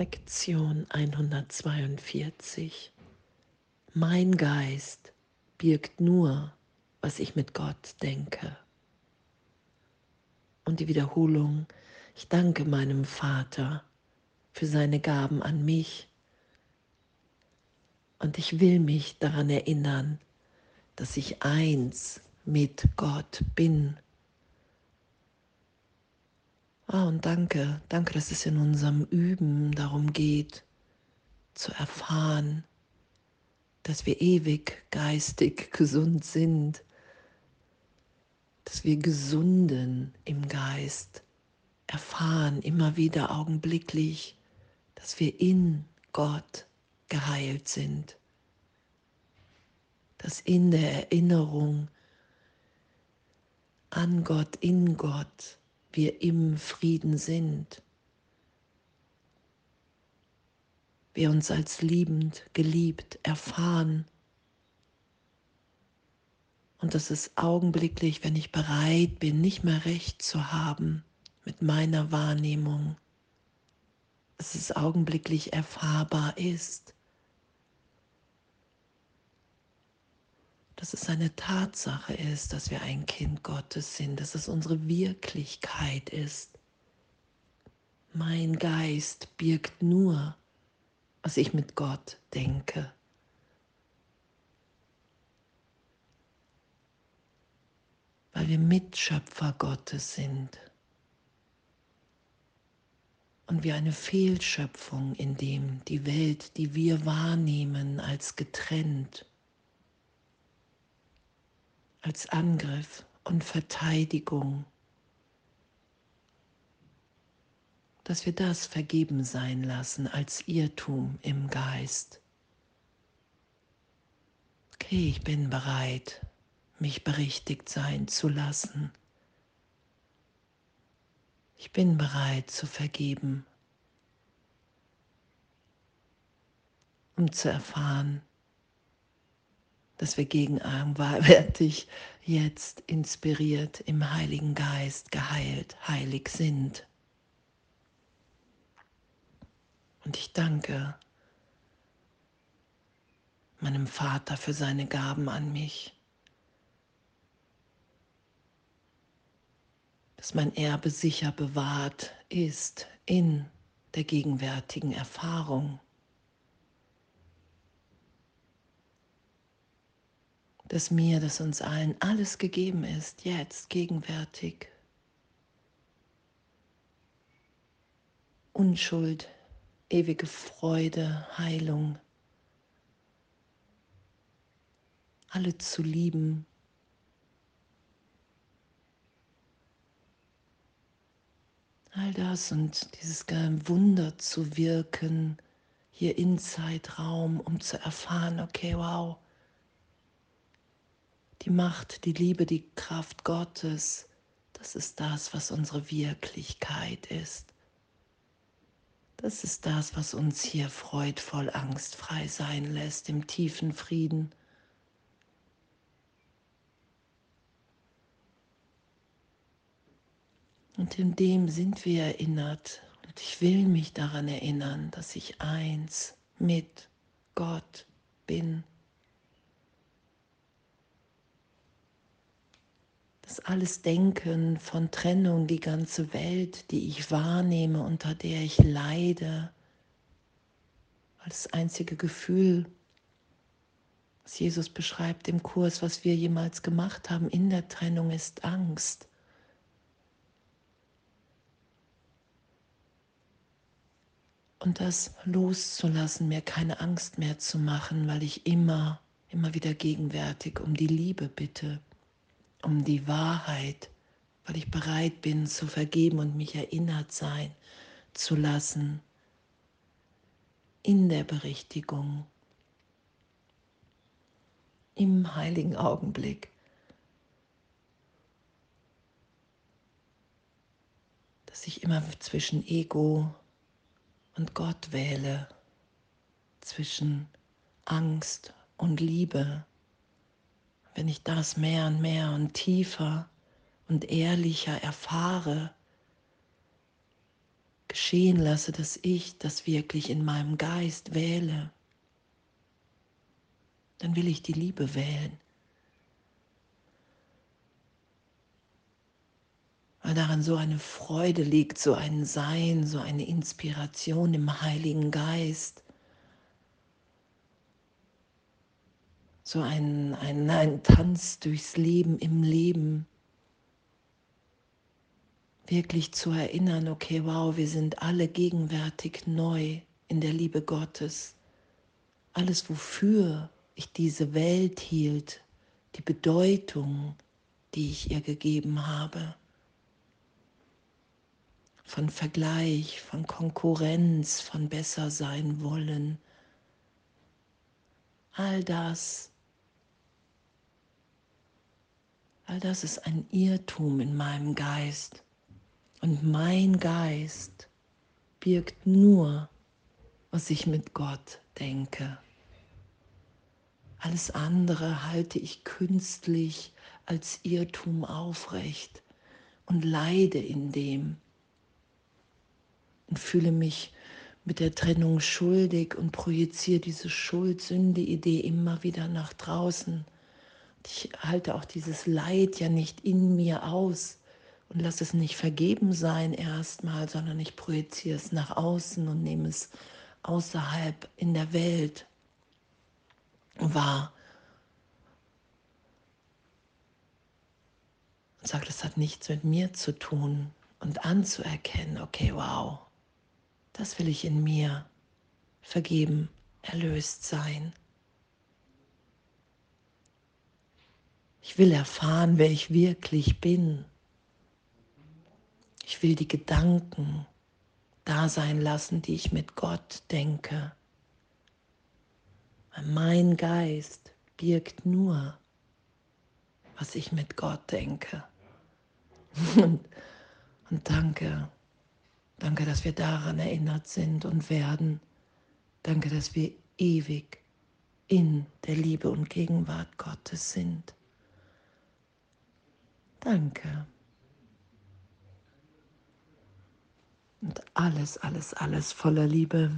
Lektion 142. Mein Geist birgt nur, was ich mit Gott denke. Und die Wiederholung, ich danke meinem Vater für seine Gaben an mich. Und ich will mich daran erinnern, dass ich eins mit Gott bin Ah, und danke, danke, dass es in unserem Üben darum geht, zu erfahren, dass wir ewig geistig gesund sind, dass wir gesunden im Geist erfahren, immer wieder augenblicklich, dass wir in Gott geheilt sind, dass in der Erinnerung an Gott, in Gott, wir im Frieden sind. Wir uns als liebend, geliebt erfahren. Und das ist augenblicklich, wenn ich bereit bin, nicht mehr recht zu haben mit meiner Wahrnehmung, dass es augenblicklich erfahrbar ist. Dass es eine Tatsache ist, dass wir ein Kind Gottes sind, dass es unsere Wirklichkeit ist. Mein Geist birgt nur, was ich mit Gott denke. Weil wir Mitschöpfer Gottes sind und wir eine Fehlschöpfung, in dem die Welt, die wir wahrnehmen als getrennt, als Angriff und Verteidigung, dass wir das vergeben sein lassen als Irrtum im Geist. Okay, ich bin bereit, mich berichtigt sein zu lassen. Ich bin bereit zu vergeben, um zu erfahren, dass wir gegenwärtig jetzt inspiriert im Heiligen Geist geheilt, heilig sind. Und ich danke meinem Vater für seine Gaben an mich, dass mein Erbe sicher bewahrt ist in der gegenwärtigen Erfahrung. Dass mir, dass uns allen alles gegeben ist, jetzt, gegenwärtig. Unschuld, ewige Freude, Heilung. Alle zu lieben. All das und dieses Wunder zu wirken hier in Zeitraum, um zu erfahren, okay, wow, die Macht, die Liebe, die Kraft Gottes, das ist das, was unsere Wirklichkeit ist. Das ist das, was uns hier freudvoll, angstfrei sein lässt, im tiefen Frieden. Und in dem sind wir erinnert. Und ich will mich daran erinnern, dass ich eins mit Gott bin. Das alles Denken von Trennung, die ganze Welt, die ich wahrnehme, unter der ich leide, das einzige Gefühl, was Jesus beschreibt im Kurs, was wir jemals gemacht haben in der Trennung, ist Angst. Und das loszulassen, mir keine Angst mehr zu machen, weil ich immer, immer wieder gegenwärtig um die Liebe bitte um die Wahrheit, weil ich bereit bin zu vergeben und mich erinnert sein zu lassen in der Berichtigung, im heiligen Augenblick. Dass ich immer zwischen Ego und Gott wähle, zwischen Angst und Liebe wenn ich das mehr und mehr und tiefer und ehrlicher erfahre, geschehen lasse, dass ich das wirklich in meinem Geist wähle, dann will ich die Liebe wählen. Weil daran so eine Freude liegt, so ein Sein, so eine Inspiration im Heiligen Geist. So ein, ein, ein Tanz durchs Leben, im Leben wirklich zu erinnern, okay, wow, wir sind alle gegenwärtig neu in der Liebe Gottes. Alles, wofür ich diese Welt hielt, die Bedeutung, die ich ihr gegeben habe. Von Vergleich, von Konkurrenz, von besser sein wollen. All das, all das ist ein Irrtum in meinem Geist. Und mein Geist birgt nur, was ich mit Gott denke. Alles andere halte ich künstlich als Irrtum aufrecht und leide in dem und fühle mich mit der Trennung schuldig und projiziere diese Schuld-Sünde-Idee immer wieder nach draußen. Ich halte auch dieses Leid ja nicht in mir aus, und lass es nicht vergeben sein erstmal, sondern ich projiziere es nach außen und nehme es außerhalb in der Welt wahr. Und sage, das hat nichts mit mir zu tun und anzuerkennen, okay, wow, das will ich in mir vergeben, erlöst sein. Ich will erfahren, wer ich wirklich bin. Ich will die Gedanken da sein lassen, die ich mit Gott denke. Weil mein Geist birgt nur, was ich mit Gott denke. Und, und danke, danke, dass wir daran erinnert sind und werden. Danke, dass wir ewig in der Liebe und Gegenwart Gottes sind. Danke. Und alles, alles, alles voller Liebe.